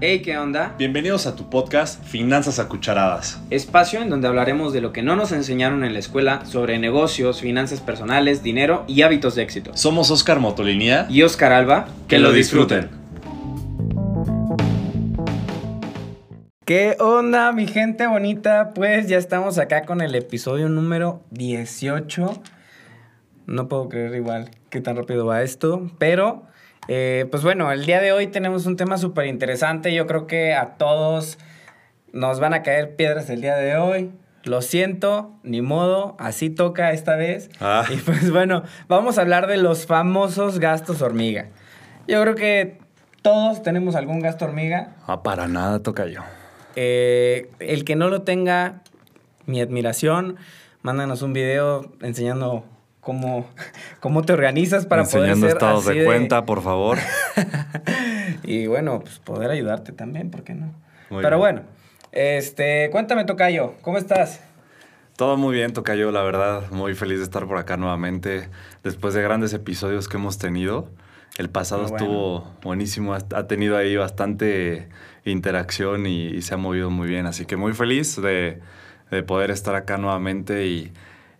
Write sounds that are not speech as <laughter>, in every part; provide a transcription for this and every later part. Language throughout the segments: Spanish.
Hey, ¿qué onda? Bienvenidos a tu podcast Finanzas a Cucharadas. Espacio en donde hablaremos de lo que no nos enseñaron en la escuela sobre negocios, finanzas personales, dinero y hábitos de éxito. Somos Oscar Motolinía Y Oscar Alba, que lo disfruten. ¿Qué onda, mi gente bonita? Pues ya estamos acá con el episodio número 18. No puedo creer igual qué tan rápido va esto, pero eh, pues bueno, el día de hoy tenemos un tema súper interesante. Yo creo que a todos nos van a caer piedras el día de hoy. Lo siento, ni modo, así toca esta vez. Ah. Y pues bueno, vamos a hablar de los famosos gastos hormiga. Yo creo que todos tenemos algún gasto hormiga. Ah, para nada toca yo. Eh, el que no lo tenga, mi admiración. Mándanos un video enseñando cómo, cómo te organizas para Enseñando poder ser estados así de cuenta, por favor. <laughs> y bueno, pues poder ayudarte también, ¿por qué no? Muy Pero bien. bueno, este, cuéntame, Tocayo, ¿cómo estás? Todo muy bien, toca yo, la verdad. Muy feliz de estar por acá nuevamente. Después de grandes episodios que hemos tenido. El pasado bueno. estuvo buenísimo. Ha ha tenido ahí bastante interacción y, y se ha movido muy bien. Así que muy feliz de, de poder estar acá nuevamente y,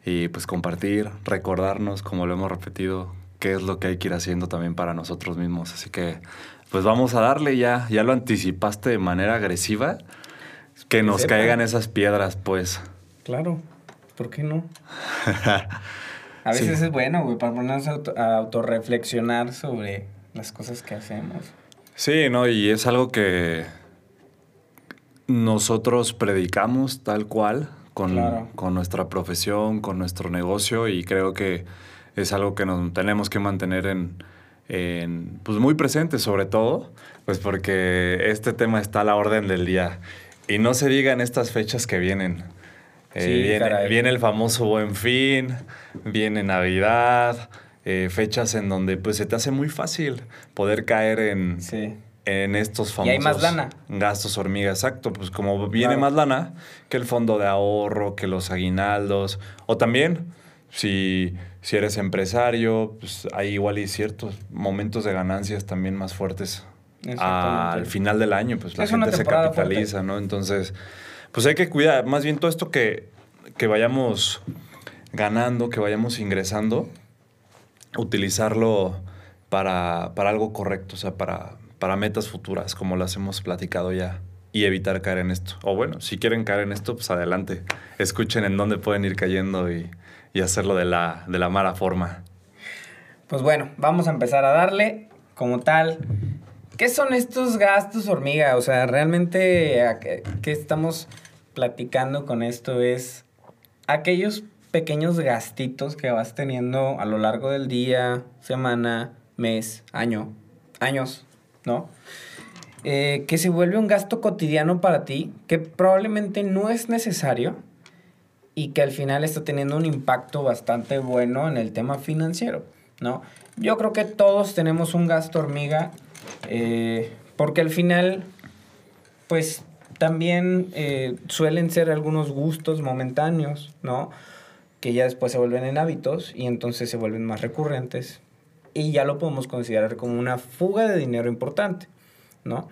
y, pues compartir, recordarnos, como lo hemos repetido, qué es lo que hay que ir haciendo también para nosotros mismos. Así que pues vamos a darle ya. Ya lo anticipaste de manera agresiva. Que nos caigan esas piedras, pues. Claro, ¿por qué no? <laughs> A veces Sí. es bueno, güey, para ponernos a, auto- a autorreflexionar sobre las cosas que hacemos. Sí, no, y es algo que nosotros predicamos tal cual con, Claro. con nuestra profesión, con nuestro negocio, y creo que es algo que nos tenemos que mantener en, en, pues muy presente sobre todo, pues porque este tema está a la orden del día. Y no se diga en estas fechas que vienen. Eh, Sí, viene, viene el famoso Buen Fin, viene Navidad, eh, fechas en donde pues se te hace muy fácil poder caer en, Sí. En estos Y famosos hay más lana. gastos hormiga, exacto. Pues como viene Claro. más lana que el fondo de ahorro, que los aguinaldos, o también si, si eres empresario, pues hay igual y ciertos momentos de ganancias también más fuertes al final del año, pues la Es gente se capitaliza, ¿no? Entonces, pues hay que cuidar, más bien todo esto que, que vayamos ganando, que vayamos ingresando, utilizarlo para, para algo correcto, o sea, para, para metas futuras, como las hemos platicado ya, y evitar caer en esto. O bueno, si quieren caer en esto, pues adelante, escuchen en dónde pueden ir cayendo y, y hacerlo de la, de la mala forma. Pues bueno, vamos a empezar a darle como tal. ¿Qué son estos gastos hormiga? O sea, realmente, ¿a qué, qué estamos platicando con esto? Es aquellos pequeños gastitos que vas teniendo a lo largo del día, semana, mes, año, años, ¿no? Eh, que se vuelve un gasto cotidiano para ti, que probablemente no es necesario y que al final está teniendo un impacto bastante bueno en el tema financiero, ¿no? Yo creo que todos tenemos un gasto hormiga, eh, porque al final, pues también eh, suelen ser algunos gustos momentáneos, ¿no? Que ya después se vuelven en hábitos y entonces se vuelven más recurrentes y ya lo podemos considerar como una fuga de dinero importante, ¿no?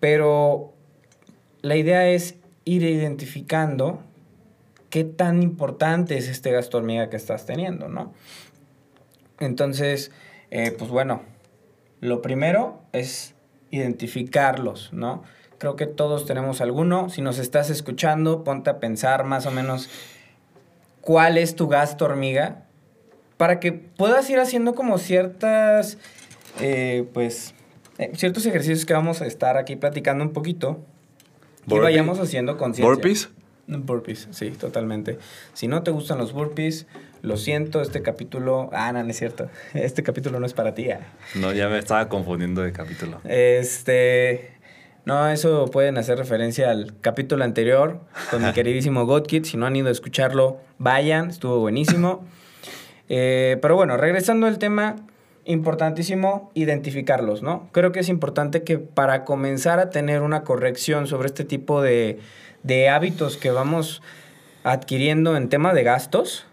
Pero la idea es ir identificando qué tan importante es este gasto hormiga que estás teniendo, ¿no? Entonces, eh, pues bueno, lo primero es identificarlos, ¿no? Creo que todos tenemos alguno. Si nos estás escuchando, ponte a pensar más o menos cuál es tu gasto hormiga para que puedas ir haciendo como ciertas, eh, pues, eh, ciertos ejercicios que vamos a estar aquí platicando un poquito y vayamos haciendo conciencia. ¿Burpees? Burpees, sí, totalmente. Si no te gustan los burpees, lo siento, este capítulo... Ah, no, no es cierto. <laughs> Este capítulo no es para ti. ah. No, ya me estaba confundiendo de capítulo. Este... No, eso pueden hacer referencia al capítulo anterior con mi <laughs> queridísimo Godkid. Si no han ido a escucharlo, vayan, estuvo buenísimo. Eh, pero bueno, regresando al tema, importantísimo identificarlos, ¿no? Creo que es importante que para comenzar a tener una corrección sobre este tipo de, de hábitos que vamos adquiriendo en tema de gastos,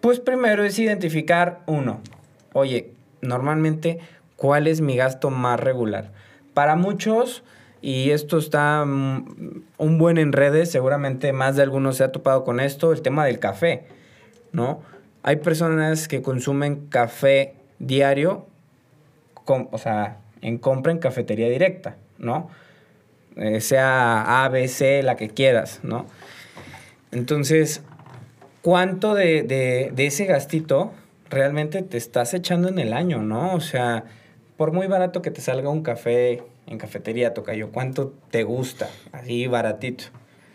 pues primero es identificar uno. Oye, normalmente, ¿cuál es mi gasto más regular? Para muchos, y esto está mm, un buen en redes, seguramente más de algunos se ha topado con esto, el tema del café, ¿no? Hay personas que consumen café diario, o sea, en compra en cafetería directa, ¿no? Eh, sea A, B, C, la que quieras, ¿no? Entonces, ¿cuánto de, de ese gastito realmente te estás echando en el año, ¿no? O sea, por muy barato que te salga un café en cafetería, Tocayo, ¿cuánto te gusta? Así baratito.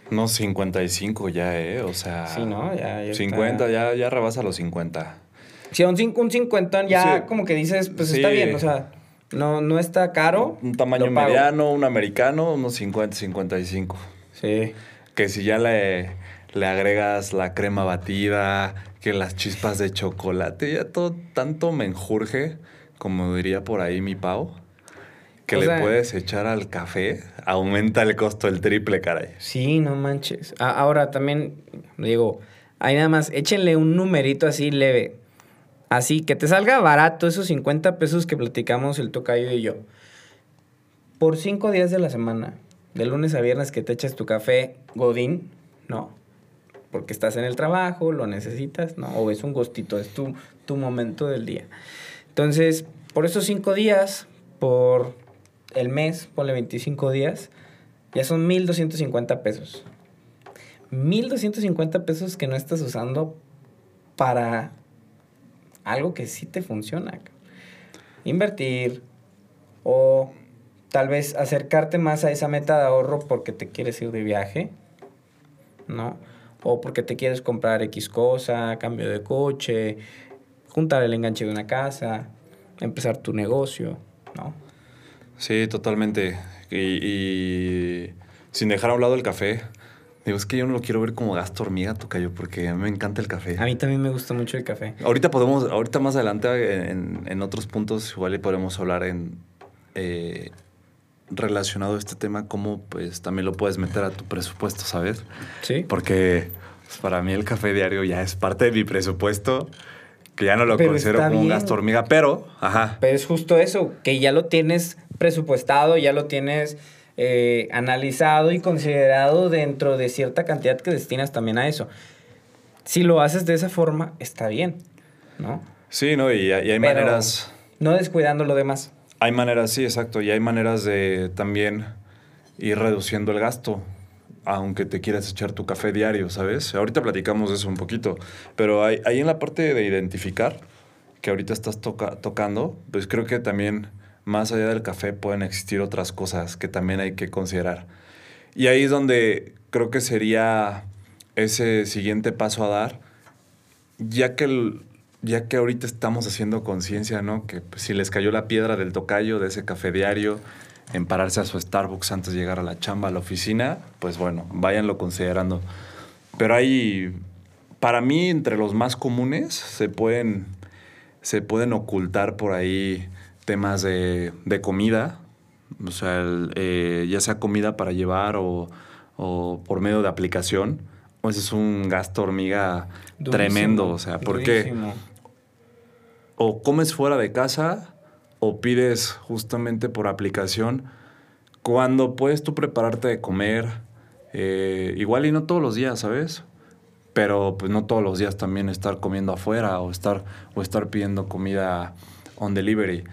No, 55 ya, ¿eh? O sea... Sí, ¿no? Ya, ya 50, ya, ya rebasa los 50. Sí, un, un 50 ya como que dices, pues está bien, o sea, no, no está caro. Un tamaño mediano, un americano, unos 50, 55. Sí. Que si ya le, le agregas la crema batida, que las chispas de chocolate, ya todo tanto menjurje, como diría por ahí mi Pau que le puedes echar al café, aumenta el costo el triple, caray. Sí, no manches. ahora también, digo, ahí nada más, échenle un numerito así leve. Así, que te salga barato esos 50 pesos que platicamos el tocayo y yo. Por cinco días de la semana, de lunes a viernes que te echas tu café Godín, no. Porque estás en el trabajo, lo necesitas, ¿no? O es un gustito, es tu, tu momento del día. Entonces, por esos cinco días, por el mes, ponle 25 días, ya son 1.250 pesos. 1.250 pesos que no estás usando para algo que sí te funciona. Invertir o tal vez acercarte más a esa meta de ahorro porque te quieres ir de viaje, ¿no? O porque te quieres comprar X cosa, cambio de coche, juntar el enganche de una casa, empezar tu negocio, ¿no? Sí, totalmente. Y, sin dejar a un lado el café. Digo, es que yo no lo quiero ver como gasto hormiga, Tocayo, porque a mí me encanta el café. A mí también me gusta mucho el café. Ahorita podemos, ahorita más adelante en, otros puntos igual y podremos hablar en eh, relacionado a este tema, cómo pues también lo puedes meter a tu presupuesto, ¿sabes? Sí. Porque pues, para mí el café diario ya es parte de mi presupuesto que ya no lo considero como un gasto hormiga, pero, ajá. Pero es justo eso, que ya lo tienes presupuestado, ya lo tienes eh, analizado y considerado dentro de cierta cantidad que destinas también a eso. Si lo haces de esa forma, está bien, ¿no? Sí, ¿no? Y, hay maneras... No descuidando lo demás. Hay maneras, sí, exacto. Y hay maneras de también ir reduciendo el gasto aunque te quieras echar tu café diario, ¿sabes? Ahorita platicamos de eso un poquito, pero ahí, en la parte de identificar, que ahorita estás tocando, pues creo que también más allá del café pueden existir otras cosas que también hay que considerar. Y ahí es donde creo que sería ese siguiente paso a dar, ya que, ya que ahorita estamos haciendo conciencia, ¿no? Que pues, si les cayó la piedra del tocayo de ese café diario, en pararse a su Starbucks antes de llegar a la chamba, a la oficina, pues bueno, váyanlo considerando. Pero hay, para mí, entre los más comunes, se pueden, se pueden ocultar por ahí temas de, de comida, o sea, eh, ya sea comida para llevar o, o, por medio de aplicación, pues es un gasto hormiga tremendo, o sea, porque o comes fuera de casa o pides justamente por aplicación, cuando puedes tú prepararte de comer, eh, igual y no todos los días, ¿sabes? Pero pues no todos los días también estar comiendo afuera o estar, o estar pidiendo comida on delivery.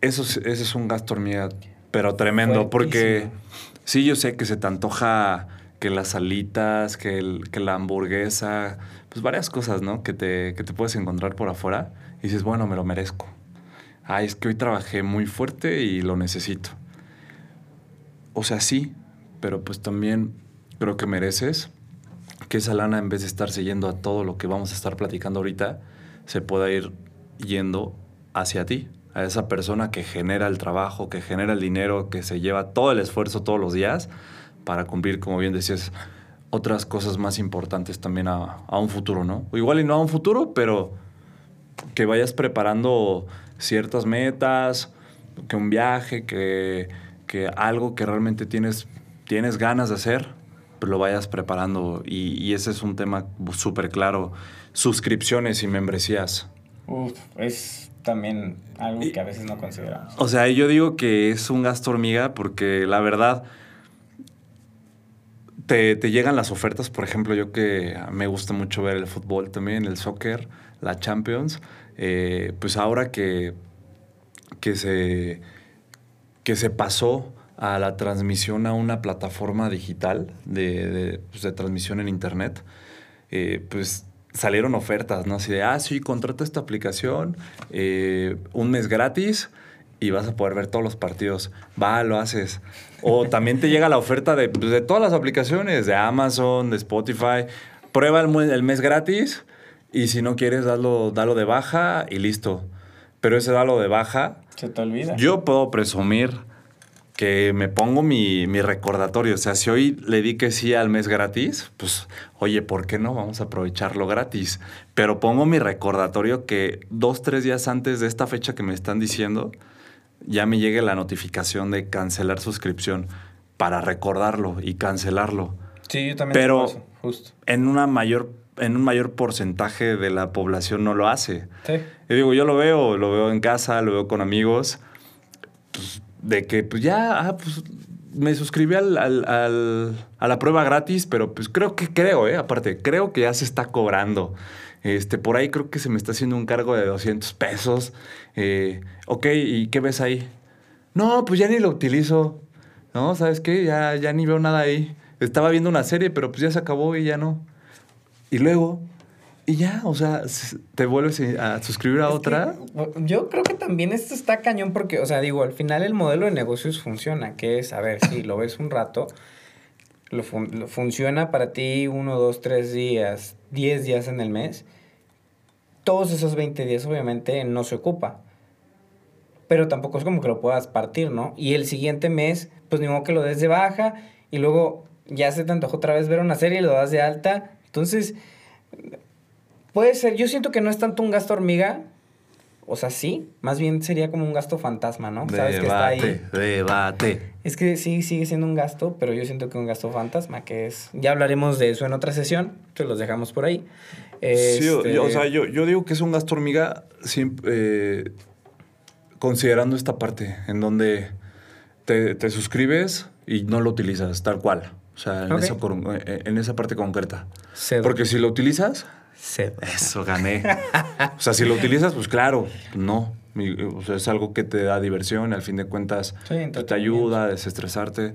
Eso ese es un gasto hormiga, pero tremendo, porque sí, yo sé que se te antoja que las alitas, que, el, que la hamburguesa, pues varias cosas, ¿no? Que te, que te puedes encontrar por afuera y dices, bueno, me lo merezco ay, es que hoy trabajé muy fuerte y lo necesito. O sea, sí, pero pues también creo que mereces que esa lana, en vez de estar siguiendo a todo lo que vamos a estar platicando ahorita, se pueda ir yendo hacia ti, a esa persona que genera el trabajo, que genera el dinero, que se lleva todo el esfuerzo todos los días para cumplir, como bien decías, otras cosas más importantes también a, un futuro, ¿no? Igual y no a un futuro, pero que vayas preparando ciertas metas, que un viaje, que, algo que realmente tienes, tienes ganas de hacer, pues lo vayas preparando. Y, ese es un tema súper claro. Suscripciones y membresías. Uf, es también algo que a veces no consideramos. O sea, yo digo que es un gasto hormiga porque la verdad te, te llegan las ofertas, por ejemplo, yo que me gusta mucho ver el fútbol también, el soccer, la Champions, eh, pues ahora que, que, se, que se pasó a la transmisión a una plataforma digital de, de, pues, de transmisión en internet, eh, pues salieron ofertas, ¿no? Así de, ah, sí, contrata esta aplicación, eh, un mes gratis y vas a poder ver todos los partidos. Va, lo haces. O también te llega la oferta de, pues, de todas las aplicaciones, de Amazon, de Spotify. Prueba el, el, mes gratis y si no quieres, dalo, dalo de baja y listo. Pero ese dalo de baja... Se te olvida. Yo puedo presumir que me pongo mi, mi, recordatorio. O sea, si hoy le di que sí al mes gratis, pues, oye, ¿por qué no? Vamos a aprovecharlo gratis. Pero pongo mi recordatorio que dos, tres días antes de esta fecha que me están diciendo, ya me llegue la notificación de cancelar suscripción para recordarlo y cancelarlo. Sí, yo también. Pero eso, justo. en una mayor en un mayor porcentaje de la población no lo hace. Sí. Yo digo, yo lo veo, lo veo en casa, lo veo con amigos. Pues, de que pues ya, ah, pues me suscribí al, al, a la prueba gratis, pero pues creo que creo, ¿eh? Aparte, creo que ya se está cobrando. Este, por ahí creo que se me está haciendo un cargo de 200 pesos. Eh, ok, ¿y qué ves ahí? No, pues ya ni lo utilizo. No, ¿sabes qué? Ya, ya ni veo nada ahí. Estaba viendo una serie, pero pues ya se acabó y ya no. Y luego, y ya, o sea, te vuelves a suscribir a es otra. Que, yo creo que también esto está cañón porque, o sea, digo, al final el modelo de negocios funciona, que es, a ver, si lo ves un rato, lo, fun lo funciona para ti uno, dos, tres días, diez días en el mes. Todos esos 20 días obviamente no se ocupa. Pero tampoco es como que lo puedas partir, ¿no? Y el siguiente mes, pues ni modo que lo des de baja y luego ya se te antojó otra vez ver una serie y lo das de alta. Entonces, Puede ser, yo siento que no es tanto un gasto hormiga. O sea, sí, más bien sería como un gasto fantasma, ¿no? Debate, Sabes que está ahí. Debate. Es que sí, sigue siendo un gasto, pero yo siento que un gasto fantasma, que es. Ya hablaremos de eso en otra sesión, te los dejamos por ahí. Este... Sí, yo, o sea, yo, yo, digo que es un gasto hormiga siempre, eh, considerando esta parte, en donde te, te, suscribes y no lo utilizas tal cual. O sea, en, okay. esa, en esa parte concreta. Cedo. Porque si lo utilizas, Eso, gané. <laughs> o sea, si lo utilizas, pues claro, no. O sea, es algo que te da diversión, al fin de cuentas sí, te ayuda a desestresarte.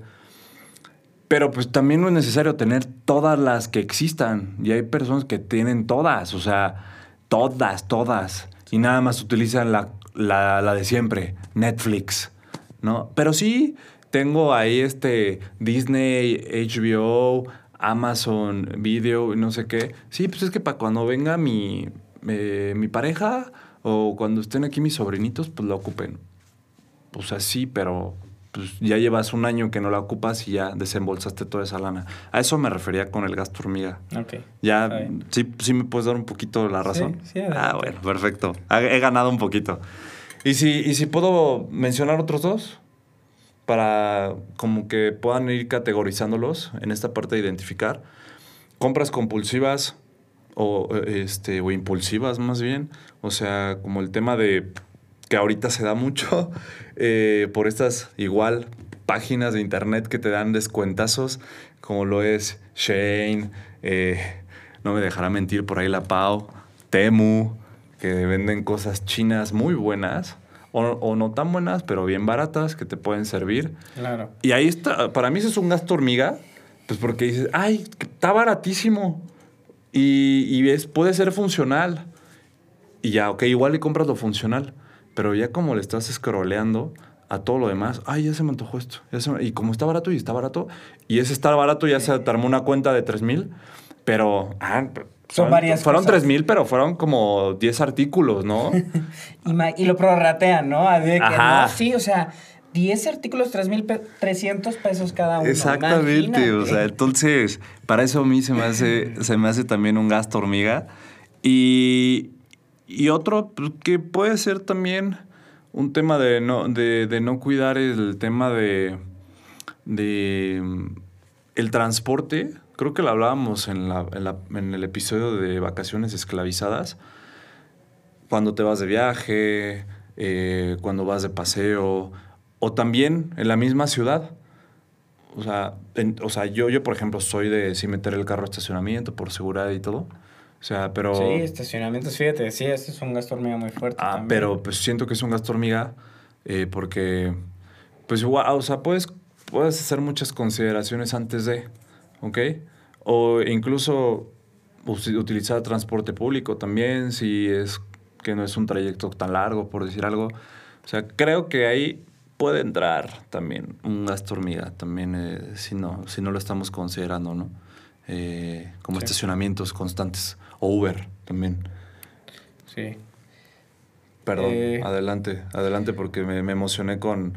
Pero pues también no es necesario tener todas las que existan. Y hay personas que tienen todas, o sea, todas, todas. Y nada más utilizan la, la, la de siempre, Netflix, ¿no? Pero sí, tengo ahí este Disney, HBO, Amazon Video y no sé qué. Sí, pues es que para cuando venga mi, eh, mi pareja o cuando estén aquí mis sobrinitos, pues la ocupen. Pues así, pero pues ya llevas un año que no la ocupas y ya desembolsaste toda esa lana. A eso me refería con el gasto hormiga. Ok. Ya, sí, sí me puedes dar un poquito la razón. Sí, sí, ah, bueno, perfecto. He ganado un poquito. ¿Y si, y si puedo mencionar otros dos? Para como que puedan ir categorizándolos en esta parte de identificar. Compras compulsivas o, este, o impulsivas más bien. O sea, como el tema de que ahorita se da mucho <laughs> eh, por estas igual páginas de internet que te dan descuentazos, como lo es Shane, eh, no me dejará mentir por ahí la Pau, Temu, que venden cosas chinas muy buenas o, o, no tan buenas, pero bien baratas, que te pueden servir. Claro. Y ahí está, para mí eso es un gasto hormiga, pues porque dices, ay, está baratísimo y, y es, puede ser funcional. Y ya, ok, igual le compras lo funcional, pero ya como le estás scrolleando a todo lo demás, ay, ya se me antojó esto. Se me... y como está barato y está barato, y ese está barato ya se te armó una cuenta de 3 mil, pero, ah, son varias Fueron tres mil, pero fueron como 10 artículos, ¿no? <laughs> y, y, lo prorratean, ¿no? A ver, que no, sí, o sea, 10 artículos, 3.300 pesos cada uno. Exactamente, Imagínate. o sea, entonces, para eso a mí se me hace, <laughs> se me hace también un gasto hormiga. Y, y otro pues, que puede ser también un tema de no, de, de no cuidar el tema de, de el transporte creo que lo hablábamos en, la, en, la, en, el episodio de vacaciones esclavizadas. cuando te vas de viaje, eh, cuando vas de paseo, o también en la misma ciudad. O sea, o sea yo, yo, por ejemplo, soy de sí meter el carro a estacionamiento por seguridad y todo. O sea, pero... Sí, estacionamientos, fíjate, sí, este es un gasto hormiga muy fuerte. Ah, pero pues siento que es un gasto hormiga eh, porque, pues igual, o sea, puedes, puedes hacer muchas consideraciones antes de, ¿ok? O incluso utilizar transporte público también, si es que no es un trayecto tan largo, por decir algo. O sea, creo que ahí puede entrar también un gasto hormiga, también eh, si, no, si no lo estamos considerando, ¿no? Eh, como estacionamientos constantes. O Uber también. Sí. Perdón, eh, adelante, adelante porque me, emocioné con,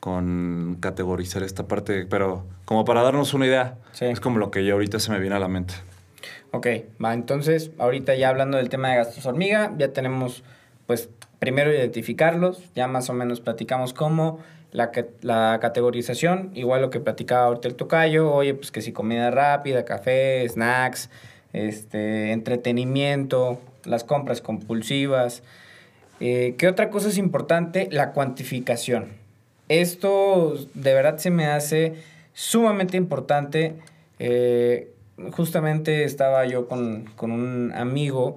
con categorizar esta parte, pero como para darnos una idea, es como lo que yo ahorita se me viene a la mente. Ok, va, entonces, ahorita ya hablando del tema de gastos hormiga, ya tenemos, pues, primero identificarlos, ya más o menos platicamos cómo, la, la categorización, igual lo que platicaba ahorita el tocayo, oye, pues que si comida rápida, café, snacks, este, entretenimiento, las compras compulsivas. Eh, ¿Qué otra cosa es importante? La cuantificación. Esto de verdad se me hace sumamente importante. Eh, justamente estaba yo con, un amigo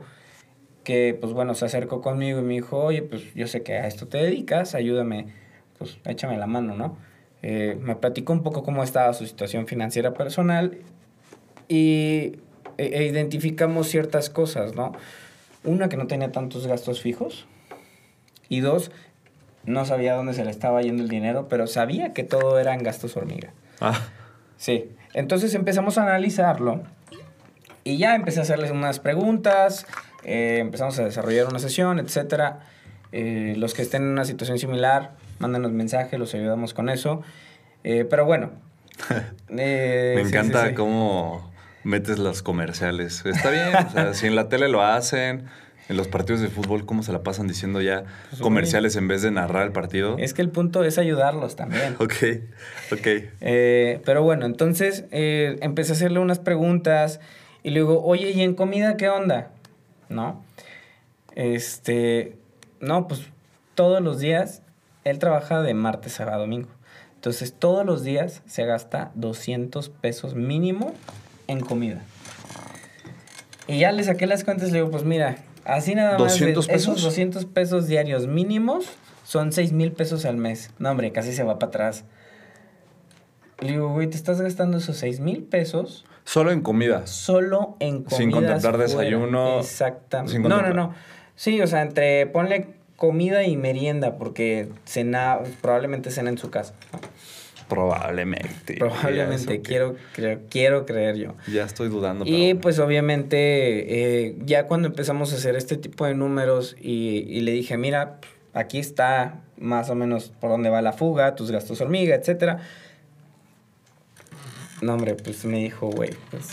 que, pues bueno, se acercó conmigo y me dijo, oye, pues yo sé que a esto te dedicas, ayúdame, pues échame la mano, ¿no? Eh, me platicó un poco cómo estaba su situación financiera personal y e, e identificamos ciertas cosas, ¿no? Una, que no tenía tantos gastos fijos. Y dos, no sabía dónde se le estaba yendo el dinero, pero sabía que todo eran gastos hormiga. Ah. Sí. Entonces empezamos a analizarlo y ya empecé a hacerles unas preguntas, eh, empezamos a desarrollar una sesión, etc. Eh, los que estén en una situación similar, mándenos mensaje, los ayudamos con eso. Eh, pero bueno. <laughs> Me encanta cómo metes las comerciales. Está bien, o sea, si en la tele lo hacen, en los partidos de fútbol, ¿cómo se la pasan diciendo ya pues, comerciales en vez de narrar el partido? Es que el punto es ayudarlos también. <laughs> ok, ok. Eh, pero bueno, entonces eh, empecé a hacerle unas preguntas y luego, oye, ¿y en comida qué onda? ¿No? Este, no, pues todos los días, él trabaja de martes a domingo. Entonces, todos los días se gasta 200 pesos mínimo en comida. Y ya le saqué las cuentas y le digo, pues mira, así nada más. ¿200 pesos? Esos 200 pesos diarios mínimos son 6 mil pesos al mes. No, hombre, casi se va para atrás. Le digo, güey, te estás gastando esos 6 mil pesos. Solo en comida. Solo en comida. Sin contemplar desayuno. Exactamente. no, no, no. Sí, o sea, entre ponle comida y merienda, porque cena, probablemente cena en su casa. Probablemente. Probablemente, quiero, quiero creer yo. Ya estoy dudando. Y pues obviamente, eh, ya cuando empezamos a hacer este tipo de números y, le dije, mira, aquí está más o menos por dónde va la fuga, tus gastos hormiga, etcétera. No, hombre, pues me dijo, güey, pues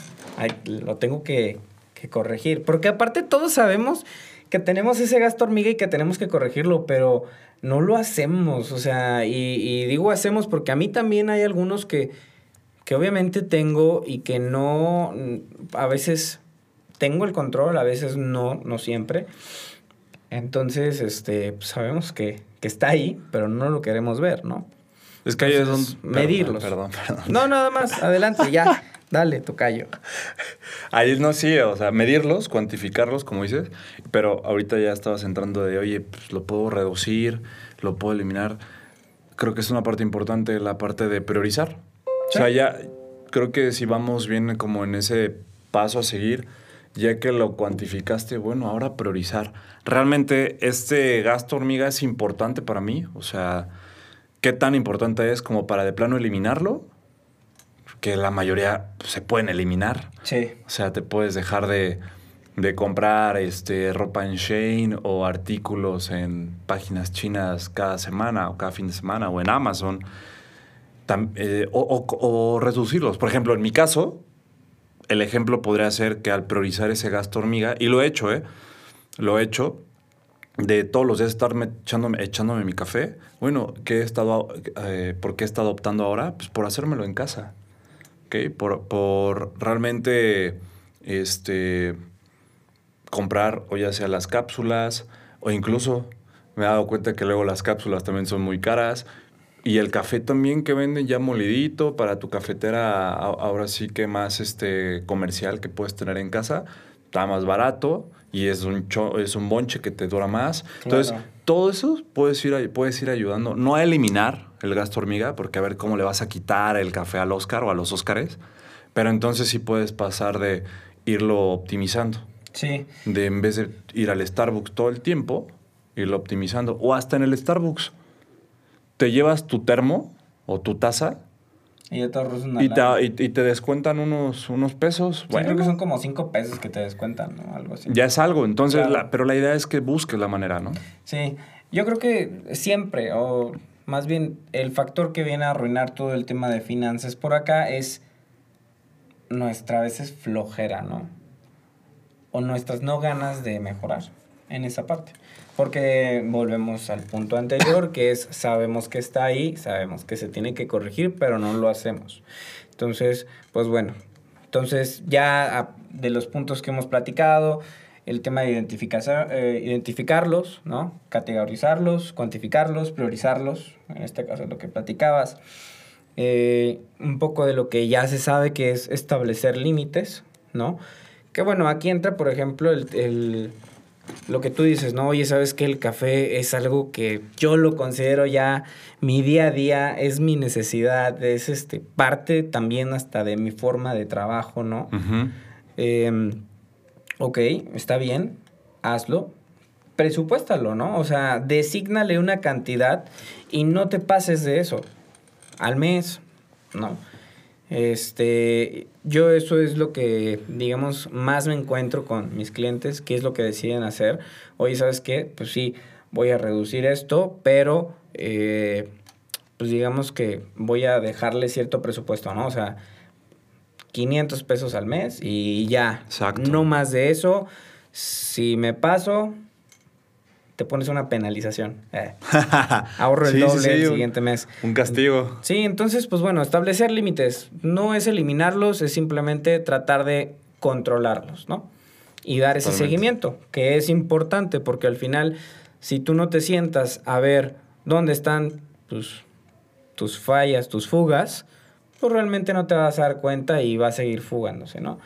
lo tengo que, que corregir. Porque aparte todos sabemos que tenemos ese gasto hormiga y que tenemos que corregirlo, pero no lo hacemos, o sea, y, digo hacemos porque a mí también hay algunos que, que obviamente tengo y que no, a veces tengo el control, a veces no, no siempre. Entonces, este, pues, sabemos que, que está ahí, pero no lo queremos ver, ¿no? Es que ahí es donde... Medirlos. Perdón, perdón. No, nada más, adelante, ya. <laughs> Dale, tocayo. Ahí no, sí, o sea, medirlos, cuantificarlos, como dices, pero ahorita ya estabas entrando de, oye, pues lo puedo reducir, lo puedo eliminar. Creo que es una parte importante la parte de priorizar. O sea, ya creo que si vamos bien como en ese paso a seguir, ya que lo cuantificaste, bueno, ahora priorizar. Realmente este gasto hormiga es importante para mí, o sea, ¿qué tan importante es como para de plano eliminarlo? Que la mayoría se pueden eliminar. Sí. O sea, te puedes dejar de, comprar este, ropa en Shane o artículos en páginas chinas cada semana o cada fin de semana o en Amazon. Eh, o, reducirlos. Por ejemplo, en mi caso, el ejemplo podría ser que al priorizar ese gasto hormiga, y lo he hecho, ¿eh? Lo he hecho, de todos los días estarme echándome, echándome mi café. Bueno, ¿qué he estado, eh, ¿por qué he estado optando ahora? Pues por hacérmelo en casa. Por, realmente este, comprar o ya sea las cápsulas O incluso me he dado cuenta que luego las cápsulas también son muy caras. Y el café también que venden ya molidito para tu cafetera, ahora sí que más este comercial que puedes tener en casa, está más barato y es un, es un bonche que te dura más. Entonces, todo eso puedes ir, puedes ir ayudando. No a eliminar el gasto hormiga, porque a ver cómo le vas a quitar el café al Oscar o a los Oscars, pero entonces sí puedes pasar de irlo optimizando. Sí. De en vez de ir al Starbucks todo el tiempo, irlo optimizando. O hasta en el Starbucks. Te llevas tu termo o tu taza. Y, te y, te, y, te descuentan unos, unos pesos. bueno, creo que son como cinco pesos que te descuentan, ¿no? Algo así. Ya es algo. Entonces, pero la idea es que busques la manera, ¿no? Sí. Yo creo que siempre, o más bien el factor que viene a arruinar todo el tema de finanzas por acá es nuestra a veces flojera, ¿no? O nuestras no ganas de mejorar en esa parte. Porque volvemos al punto anterior, que es sabemos que está ahí, sabemos que se tiene que corregir, pero no lo hacemos. Entonces, pues bueno, entonces ya de los puntos que hemos platicado, el tema de identificar, eh, identificarlos, ¿no? Categorizarlos, cuantificarlos, priorizarlos, en este caso es lo que platicabas. Eh, un poco de lo que ya se sabe que es establecer límites, ¿no? Que bueno, aquí entra, por ejemplo, el, lo que tú dices, ¿no? Oye, sabes que el café es algo que yo lo considero ya mi día a día, es mi necesidad, es este, parte también hasta de mi forma de trabajo, ¿no? Em, ok, está bien, hazlo, presupuéstalo, ¿no? O sea, desígnale una cantidad y no te pases de eso al mes, ¿no? Este, yo eso es lo que, digamos, más me encuentro con mis clientes, qué es lo que deciden hacer. Oye, ¿sabes qué? Pues sí, voy a reducir esto, pero, eh, pues digamos que voy a dejarle cierto presupuesto, ¿no? O sea, 500 pesos al mes y ya. Exacto. No más de eso. Si me paso, te pones una penalización. Eh. <laughs> ahorro el doble el siguiente mes. Un castigo. Sí, entonces, pues bueno, establecer límites. No es eliminarlos, es simplemente tratar de controlarlos, ¿no? Y dar ese seguimiento, que es importante, porque al final, si tú no te sientas a ver dónde están tus, tus fallas, tus fugas, pues realmente no te vas a dar cuenta y va a seguir fugándose, ¿no?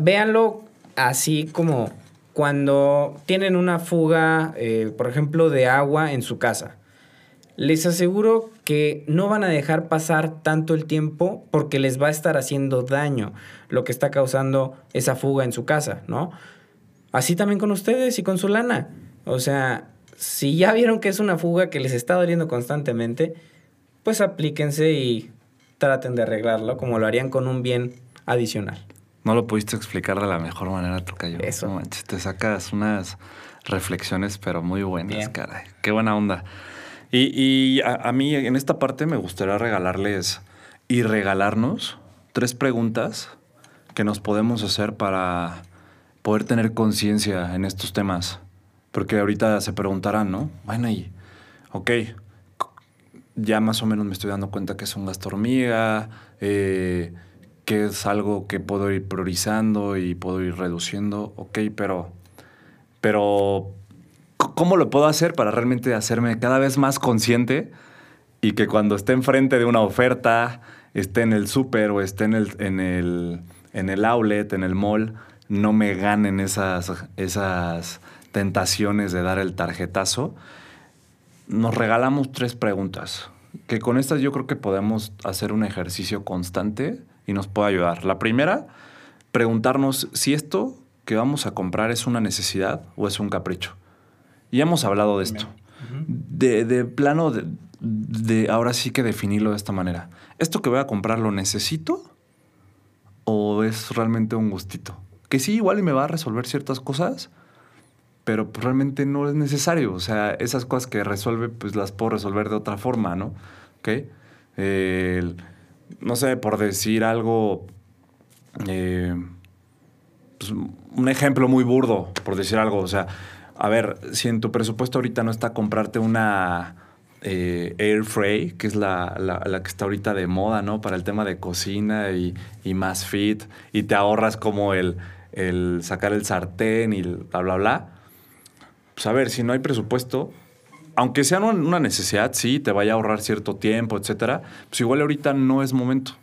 Véanlo así como cuando tienen una fuga, eh, por ejemplo, de agua en su casa. Les aseguro que no van a dejar pasar tanto el tiempo porque les va a estar haciendo daño lo que está causando esa fuga en su casa, ¿no? Así también con ustedes y con su lana. O sea, si ya vieron que es una fuga que les está doliendo constantemente, pues aplíquense y traten de arreglarlo como lo harían con un bien adicional. No lo pudiste explicar de la mejor manera, Tocayo. Eso. manches, te sacas unas reflexiones, pero muy buenas, caray. Qué buena onda. Y, a, mí en esta parte me gustaría regalarles y regalarnos tres preguntas que nos podemos hacer para poder tener conciencia en estos temas. Porque ahorita se preguntarán, ¿no? Bueno, y, ok, ya más o menos me estoy dando cuenta que es un gasto hormiga, eh, que es algo que puedo ir priorizando y puedo ir reduciendo, ok, pero, pero ¿cómo lo puedo hacer para realmente hacerme cada vez más consciente y que cuando esté enfrente de una oferta, esté en el súper o esté en el, en, el, en el outlet, en el mall, no me ganen esas, esas tentaciones de dar el tarjetazo? Nos regalamos tres preguntas, que con estas yo creo que podemos hacer un ejercicio constante y nos puede ayudar. La primera, preguntarnos si esto que vamos a comprar es una necesidad o es un capricho. Y hemos hablado de esto. de, plano, de, ahora sí que definirlo de esta manera. ¿Esto que voy a comprar lo necesito o es realmente un gustito? Que sí, igual y me va a resolver ciertas cosas, pero pues realmente no es necesario. O sea, esas cosas que resuelve, pues las puedo resolver de otra forma, ¿no? ¿Ok? no sé, por decir algo, eh, pues, un ejemplo muy burdo, por decir algo, o sea, a ver, si en tu presupuesto ahorita no está comprarte una eh, Air Fray, que es la, que está ahorita de moda, ¿no? Para el tema de cocina y, más fit, y te ahorras como el, el sacar el sartén y bla, bla, bla pues a ver, si no hay presupuesto, aunque sea una necesidad, sí, te vaya a ahorrar cierto tiempo, etcétera, pues igual ahorita no es momento.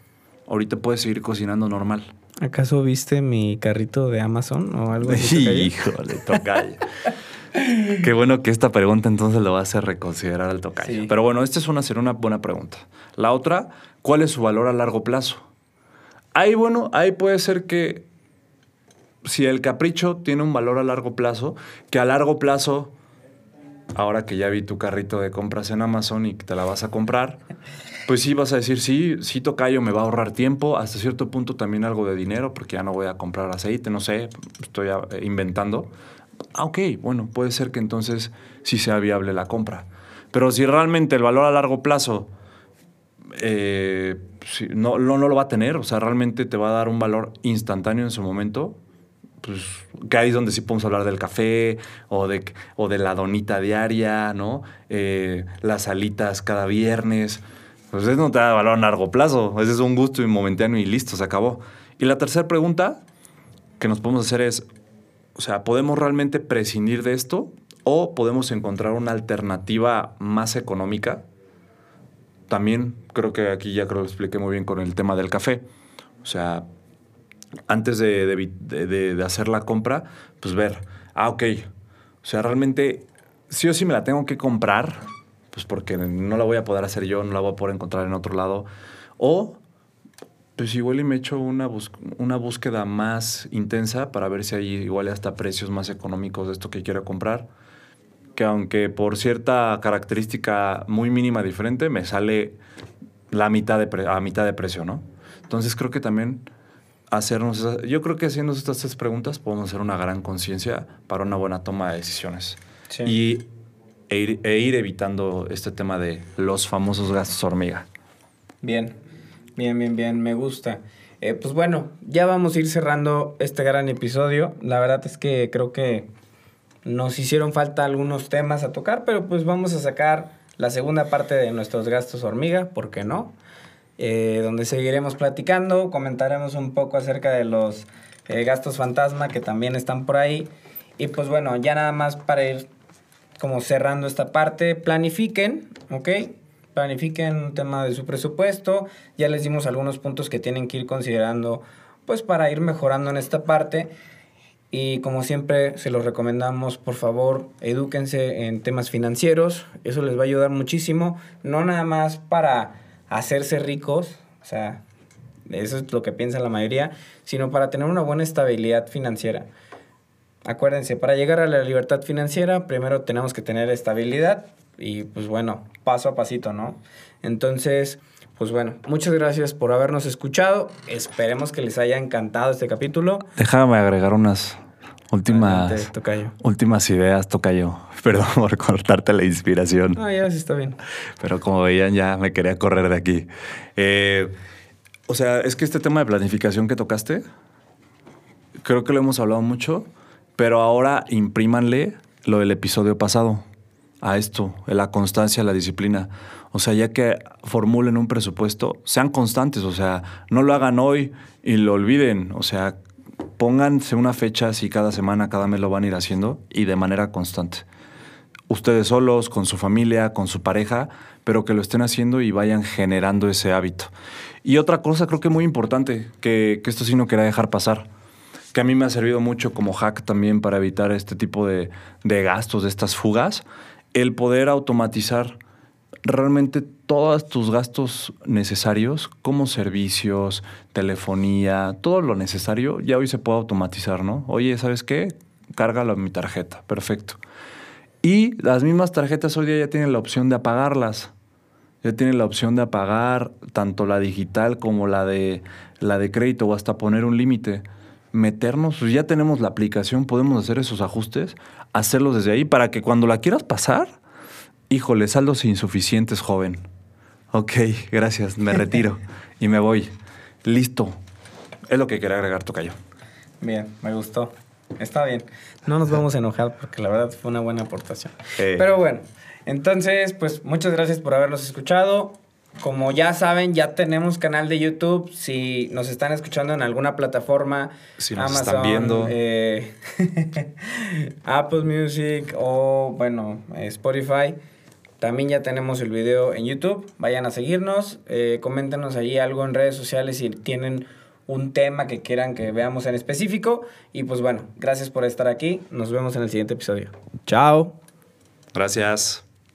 Ahorita puedes seguir cocinando normal. ¿Acaso viste mi carrito de Amazon o algo así? <laughs> Híjole, tocayo. <laughs> Qué bueno que esta pregunta entonces lo va a hacer reconsiderar al tocayo. Pero bueno, esta es una, una buena pregunta. La otra, ¿cuál es su valor a largo plazo? Ahí, bueno, ahí puede ser que si el capricho tiene un valor a largo plazo, que a largo plazo, ahora que ya vi tu carrito de compras en Amazon y que te la vas a comprar, pues sí vas a decir, sí, sí tocayo me va a ahorrar tiempo, hasta cierto punto también algo de dinero, porque ya no voy a comprar aceite, no sé, estoy inventando. Ah, ok, bueno, puede ser que entonces sí sea viable la compra. Pero si realmente el valor a largo plazo eh, no, no, no, lo va a tener, o sea, realmente te va a dar un valor instantáneo en su momento, pues que ahí es donde sí podemos hablar del café o de, o de la donita diaria, ¿no? Eh, las alitas cada viernes. Pues eso no te da valor a largo plazo. Ese es un gusto y momentáneo y listo, se acabó. Y la tercera pregunta que nos podemos hacer es, o sea, ¿podemos realmente prescindir de esto o podemos encontrar una alternativa más económica? También creo que aquí ya creo que lo expliqué muy bien con el tema del café. O sea, antes de, hacer la compra, pues ver, ah, ok, o sea, realmente sí o sí me la tengo que comprar, pues porque no la voy a poder hacer yo, no la voy a poder encontrar en otro lado. O, pues igual y me echo una, una búsqueda más intensa para ver si hay igual hasta precios más económicos de esto que quiero comprar. Que aunque por cierta característica muy mínima diferente, me sale la mitad de a mitad de precio, ¿no? Entonces creo que también hacernos, yo creo que haciendo estas tres preguntas podemos hacer una gran conciencia para una buena toma de decisiones. Y e ir, e ir, evitando este tema de los famosos gastos hormiga. Bien, bien, bien, bien, me gusta. Eh, pues bueno, ya vamos a ir cerrando este gran episodio. La verdad es que creo que nos hicieron falta algunos temas a tocar, pero pues vamos a sacar la segunda parte de nuestros gastos hormiga, ¿por qué no? Eh, donde seguiremos platicando, comentaremos un poco acerca de los eh, gastos fantasma que también están por ahí. Y pues bueno, ya nada más para ir como cerrando esta parte, planifiquen, ¿ok? Planifiquen un tema de su presupuesto. Ya les dimos algunos puntos que tienen que ir considerando pues para ir mejorando en esta parte. Y como siempre se los recomendamos, por favor, edúquense en temas financieros. Eso les va a ayudar muchísimo. No nada más para hacerse ricos, o sea, eso es lo que piensa la mayoría, sino para tener una buena estabilidad financiera. Acuérdense, para llegar a la libertad financiera, primero tenemos que tener estabilidad y pues bueno, paso a pasito, ¿no? Entonces, pues bueno, muchas gracias por habernos escuchado. Esperemos que les haya encantado este capítulo. Déjame agregar unas últimas, últimas ideas, Tocayo. <laughs> Perdón por cortarte la inspiración. Ah, ya sí está bien. Pero como veían, ya me quería correr de aquí. Eh, o sea, es que este tema de planificación que tocaste, creo que lo hemos hablado mucho, pero ahora imprímanle lo del episodio pasado a esto, la constancia, la disciplina. O sea, ya que formulen un presupuesto, sean constantes, o sea, no lo hagan hoy y lo olviden, o sea, pónganse una fecha si cada semana, cada mes lo van a ir haciendo y de manera constante ustedes solos, con su familia, con su pareja, pero que lo estén haciendo y vayan generando ese hábito. Y otra cosa creo que muy importante, que, esto sí no quería dejar pasar, que a mí me ha servido mucho como hack también para evitar este tipo de, de gastos, de estas fugas, el poder automatizar realmente todos tus gastos necesarios, como servicios, telefonía, todo lo necesario, ya hoy se puede automatizar, ¿no? Oye, ¿sabes qué? Cárgalo en mi tarjeta, perfecto. Y las mismas tarjetas hoy día ya tienen la opción de apagarlas. Ya tienen la opción de apagar tanto la digital como la de, la de crédito o hasta poner un límite. Meternos, pues ya tenemos la aplicación, podemos hacer esos ajustes, hacerlos desde ahí para que cuando la quieras pasar, híjole, saldos insuficientes, joven. Ok, gracias, me retiro y me voy. Listo. Es lo que quería agregar, Tocayo. Bien, me gustó. Está bien. No nos vamos a enojar porque la verdad fue una buena aportación. Pero bueno, entonces, pues muchas gracias por habernos escuchado. como ya saben, ya tenemos canal de YouTube. Si nos están escuchando en alguna plataforma, si nos están viendo, eh, <laughs> Apple Music o bueno, Spotify. También ya tenemos el video en YouTube. Vayan a seguirnos. Eh, coméntenos ahí algo en redes sociales si tienen un tema que quieran que veamos en específico. Y pues bueno, gracias por estar aquí. Nos vemos en el siguiente episodio. Chao. Gracias.